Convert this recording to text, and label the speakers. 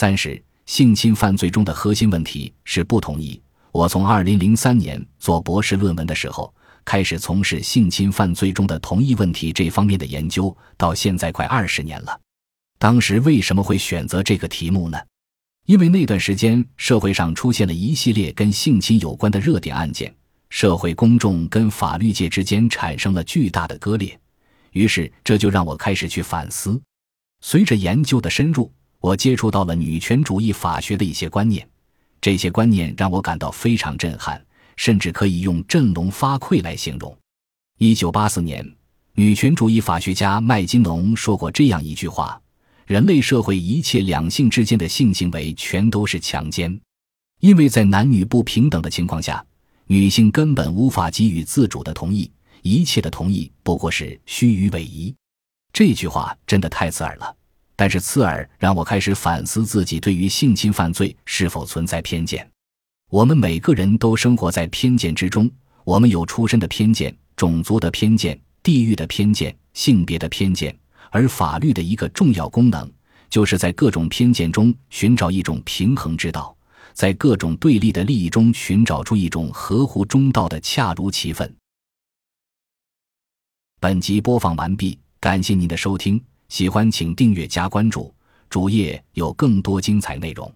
Speaker 1: 三是性侵犯罪中的核心问题是不同意。我从二零零三年做博士论文的时候开始从事性侵犯罪中的同意问题这方面的研究，到现在快二十年了。当时为什么会选择这个题目呢？因为那段时间社会上出现了一系列跟性侵有关的热点案件，社会公众跟法律界之间产生了巨大的割裂，于是这就让我开始去反思。随着研究的深入，我接触到了女权主义法学的一些观念。这些观念让我感到非常震撼，甚至可以用振聋发聩来形容。一九八四年，女权主义法学家麦金农说过这样一句话：“人类社会一切两性之间的性行为全都是强奸，因为在男女不平等的情况下，女性根本无法给予自主的同意，一切的同意不过是虚与委蛇。”这句话真的太刺耳了。但是刺耳让我开始反思自己对于性侵犯罪是否存在偏见。我们每个人都生活在偏见之中，我们有出身的偏见、种族的偏见、地域的偏见、性别的偏见。而法律的一个重要功能，就是在各种偏见中寻找一种平衡之道，在各种对立的利益中寻找出一种合乎中道的恰如其分。本集播放完毕，感谢您的收听。喜欢请订阅加关注，主页有更多精彩内容。